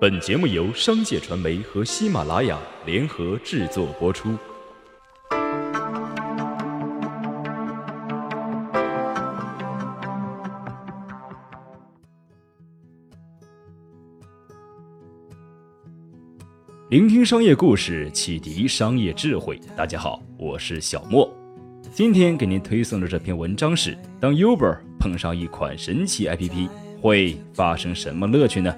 本节目由商界传媒和喜马拉雅联合制作播出。聆听商业故事，启迪商业智慧。大家好，我是小莫。今天给您推送的这篇文章是：当 Uber 碰上一款神奇 APP，会发生什么乐趣呢？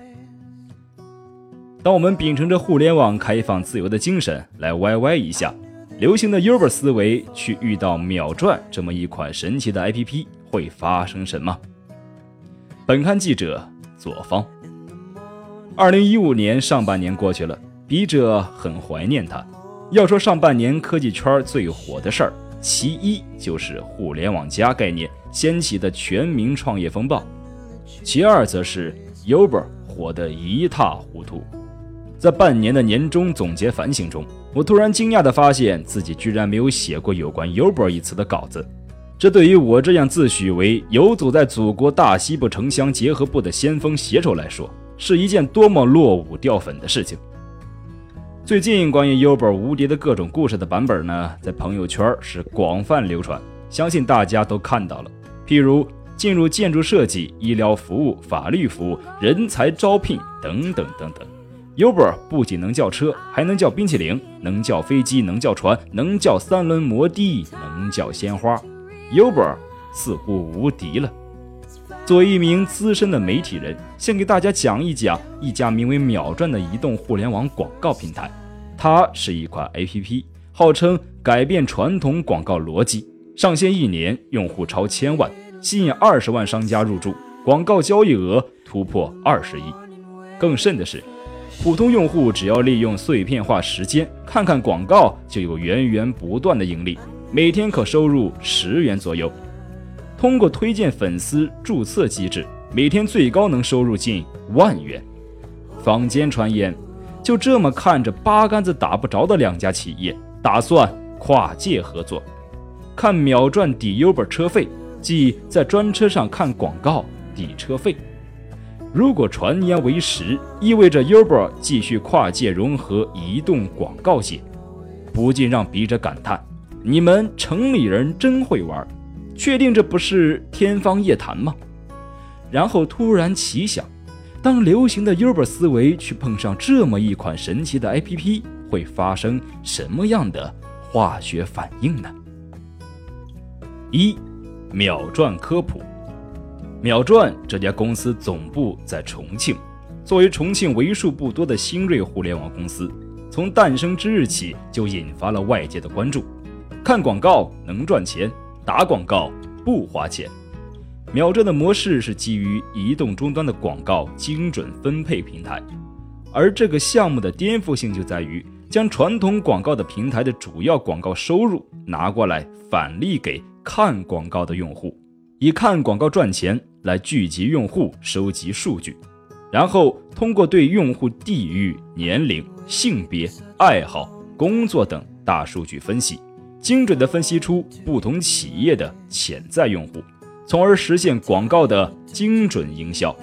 当我们秉承着互联网开放自由的精神来 YY 一下，流行的 Uber 思维去遇到秒赚这么一款神奇的 APP，会发生什么？本刊记者左方。二零一五年上半年过去了，笔者很怀念它。要说上半年科技圈最火的事儿，其一就是互联网加概念掀起的全民创业风暴，其二则是 Uber 火得一塌糊涂。在半年的年终总结反省中，我突然惊讶地发现自己居然没有写过有关 Uber 一词的稿子。这对于我这样自诩为游走在祖国大西部城乡结合部的先锋写手来说，是一件多么落伍掉粉的事情。最近关于 Uber 无敌的各种故事的版本呢，在朋友圈是广泛流传，相信大家都看到了。譬如进入建筑设计、医疗服务、法律服务、人才招聘等等等等。Uber 不仅能叫车，还能叫冰淇淋，能叫飞机，能叫船，能叫三轮摩的，能叫鲜花。Uber 似乎无敌了。作为一名资深的媒体人，先给大家讲一讲一家名为“秒赚”的移动互联网广告平台。它是一款 APP，号称改变传统广告逻辑。上线一年，用户超千万，吸引二十万商家入驻，广告交易额突破二十亿。更甚的是。普通用户只要利用碎片化时间看看广告，就有源源不断的盈利，每天可收入十元左右。通过推荐粉丝注册机制，每天最高能收入近万元。坊间传言，就这么看着八竿子打不着的两家企业打算跨界合作，看秒赚抵 Uber 车费，即在专车上看广告抵车费。如果传言为实，意味着 Uber 继续跨界融合移动广告界，不禁让笔者感叹：你们城里人真会玩，确定这不是天方夜谭吗？然后突然奇想，当流行的 Uber 思维去碰上这么一款神奇的 APP，会发生什么样的化学反应呢？一秒赚科普。秒赚这家公司总部在重庆，作为重庆为数不多的新锐互联网公司，从诞生之日起就引发了外界的关注。看广告能赚钱，打广告不花钱。秒赚的模式是基于移动终端的广告精准分配平台，而这个项目的颠覆性就在于将传统广告的平台的主要广告收入拿过来返利给看广告的用户，以看广告赚钱。来聚集用户，收集数据，然后通过对用户地域、年龄、性别、爱好、工作等大数据分析，精准地分析出不同企业的潜在用户，从而实现广告的精准营销。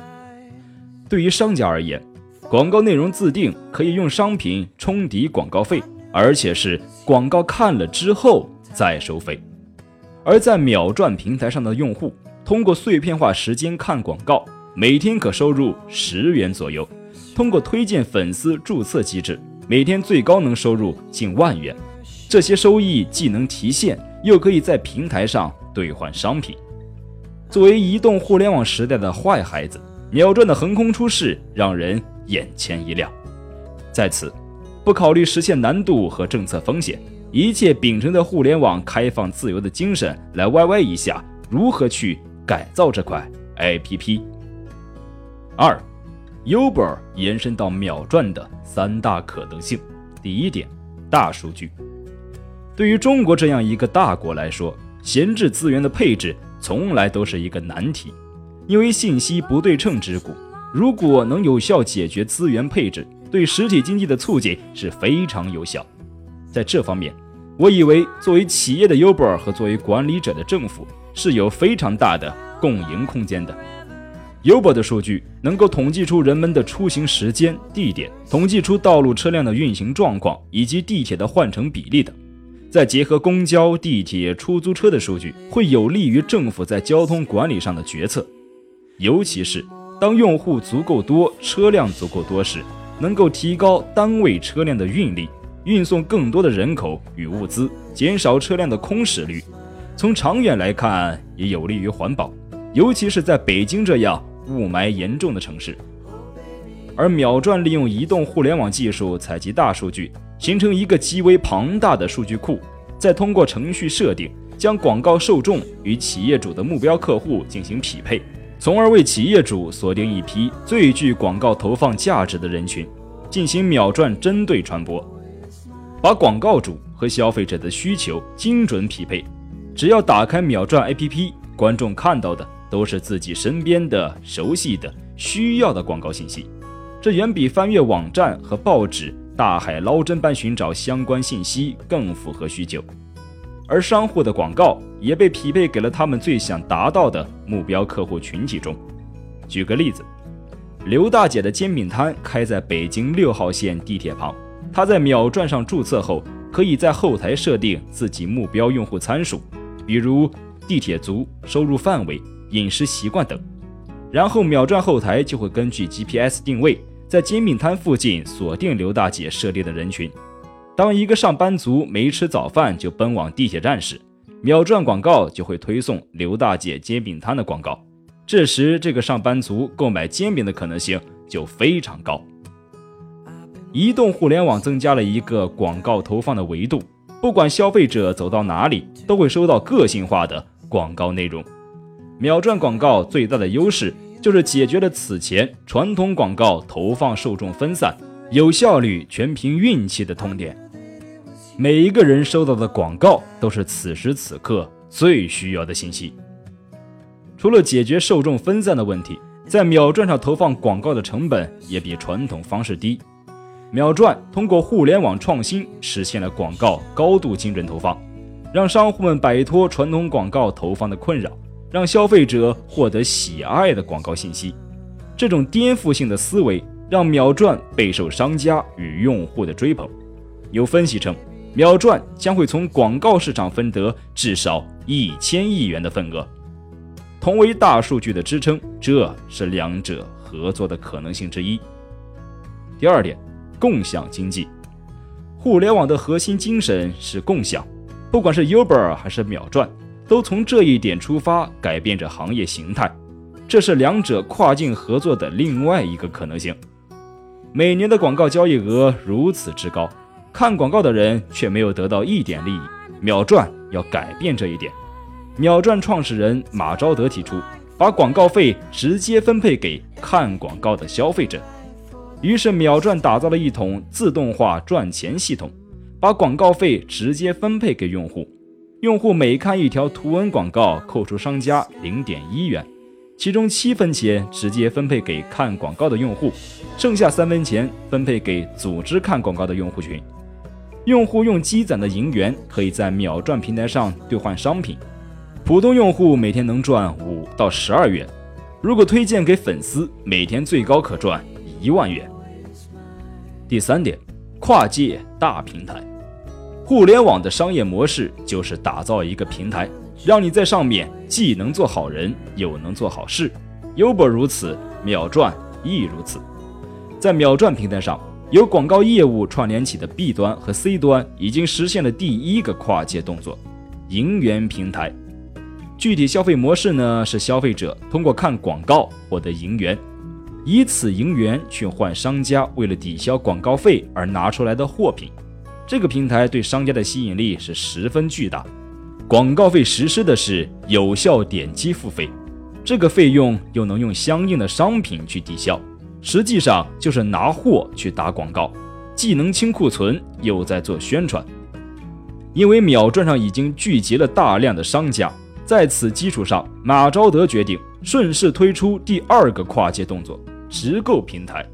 对于商家而言，广告内容自定可以用商品冲抵广告费，而且是广告看了之后再收费。而在秒赚平台上的用户。通过碎片化时间看广告，每天可收入十元左右；通过推荐粉丝注册机制，每天最高能收入近万元。这些收益既能提现，又可以在平台上兑换商品。作为移动互联网时代的坏孩子，秒赚的横空出世让人眼前一亮。在此，不考虑实现难度和政策风险，一切秉承着互联网开放自由的精神来 YY 一下，如何去？改造这块 APP。二，Uber 延伸到秒赚的三大可能性。第一点，大数据。对于中国这样一个大国来说，闲置资源的配置从来都是一个难题，因为信息不对称之故。如果能有效解决资源配置，对实体经济的促进是非常有效。在这方面，我以为作为企业的 Uber 和作为管理者的政府。是有非常大的共赢空间的。Uber 的数据能够统计出人们的出行时间、地点，统计出道路车辆的运行状况以及地铁的换乘比例等。再结合公交、地铁、出租车的数据，会有利于政府在交通管理上的决策。尤其是当用户足够多、车辆足够多时，能够提高单位车辆的运力，运送更多的人口与物资，减少车辆的空驶率。从长远来看，也有利于环保，尤其是在北京这样雾霾严重的城市。而秒转利用移动互联网技术采集大数据。形成一个极为庞大的数据库，再通过程序设定，将广告受众与企业主的目标客户进行匹配，从而为企业主锁定一批最具广告投放价值的人群，进行秒赚针对传播，把广告主和消费者的需求精准匹配。只要打开秒赚 APP，观众看到的都是自己身边的熟悉的、需要的广告信息，这远比翻阅网站和报纸。大海捞针般寻找相关信息更符合需求，而商户的广告也被匹配给了他们最想达到的目标客户群体中。举个例子，刘大姐的煎饼摊开在北京六号线地铁旁，她在秒赚上注册后，可以在后台设定自己目标用户参数，比如地铁族、收入范围、饮食习惯等，然后秒转后台就会根据 GPS 定位。在煎饼摊附近锁定刘大姐设立的人群。当一个上班族没吃早饭就奔往地铁站时，秒转广告就会推送刘大姐煎饼摊的广告。这时，这个上班族购买煎饼的可能性就非常高。移动互联网增加了一个广告投放的维度，不管消费者走到哪里，都会收到个性化的广告内容。秒赚广告最大的优势。就是解决了此前传统广告投放受众分散、有效率全凭运气的痛点。每一个人收到的广告都是此时此刻最需要的信息。除了解决受众分散的问题，在秒赚上投放广告的成本也比传统方式低。秒赚通过互联网创新实现了广告高度精准投放，让商户们摆脱传统广告投放的困扰。让消费者获得喜爱的广告信息，这种颠覆性的思维让秒赚备受商家与用户的追捧。有分析称，秒赚将会从广告市场分得至少一千亿元的份额。同为大数据的支撑，这是两者合作的可能性之一。第二点，共享经济。互联网的核心精神是共享，不管是 Uber 还是秒赚。都从这一点出发，改变着行业形态，这是两者跨境合作的另外一个可能性。每年的广告交易额如此之高，看广告的人却没有得到一点利益。秒赚要改变这一点。秒赚创始人马昭德提出，把广告费直接分配给看广告的消费者。于是秒赚打造了一统自动化赚钱系统，把广告费直接分配给用户。用户每看一条图文广告，扣除商家零点一元，其中七分钱直接分配给看广告的用户，剩下三分钱分配给组织看广告的用户群。用户用积攒的银元可以在秒赚平台上兑换商品，普通用户每天能赚五到十二元，如果推荐给粉丝，每天最高可赚一万元。第三点，跨界大平台。互联网的商业模式就是打造一个平台，让你在上面既能做好人，又能做好事。Uber 如此，秒赚亦如此。在秒赚平台上，由广告业务串联起的 B 端和 C 端已经实现了第一个跨界动作——银元平台。具体消费模式呢？是消费者通过看广告获得银元，以此银元去换商家为了抵消广告费而拿出来的货品。这个平台对商家的吸引力是十分巨大，广告费实施的是有效点击付费，这个费用又能用相应的商品去抵消，实际上就是拿货去打广告，既能清库存，又在做宣传。因为秒赚上已经聚集了大量的商家，在此基础上，马昭德决定顺势推出第二个跨界动作——直购平台，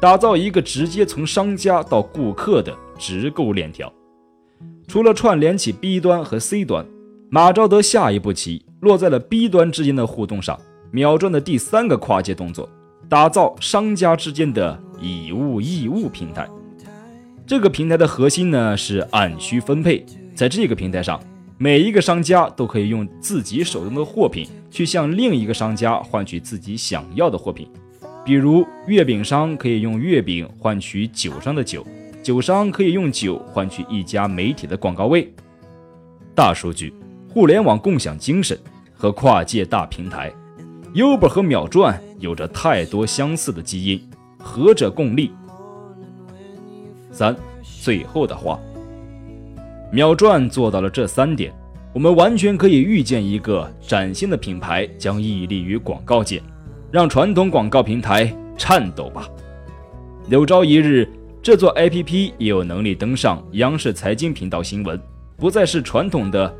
打造一个直接从商家到顾客的。直购链条，除了串联起 B 端和 C 端，马昭德下一步棋落在了 B 端之间的互动上。秒赚的第三个跨界动作，打造商家之间的以物易物平台。这个平台的核心呢是按需分配，在这个平台上，每一个商家都可以用自己手中的货品去向另一个商家换取自己想要的货品。比如，月饼商可以用月饼换取酒商的酒，酒商可以用酒换取一家媒体的广告位。大数据、互联网共享精神和跨界大平台，Uber 和秒赚有着太多相似的基因，何者共利？三，最后的话，秒赚做到了这三点，我们完全可以预见一个崭新的品牌将屹立于广告界，让传统广告平台颤抖吧。有朝一日，这座 APP 也有能力登上央视财经频道新闻，不再是传统的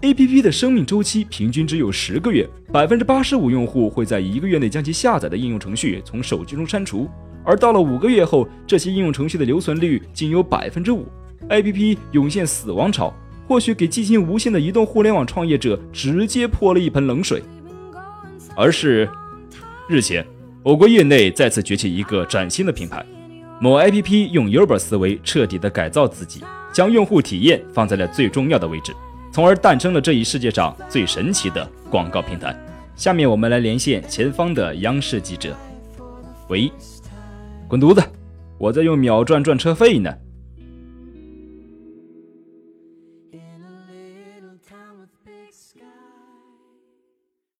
APP 的生命周期平均只有十个月，百分之八十五用户会在一个月内将其下载的应用程序从手机中删除。而到了五个月后，这些应用程序的留存率仅有百分之五，APP 涌现死亡潮，或许给激情无限的移动互联网创业者直接泼了一盆冷水。而是日前，我国业内再次崛起一个崭新的品牌，某 APP 用 Uber 思维彻底的改造自己，将用户体验放在了最重要的位置，从而诞生了这一世界上最神奇的广告平台。下面我们来连线前方的央视记者，喂。滚犊子！我在用秒赚赚车费呢。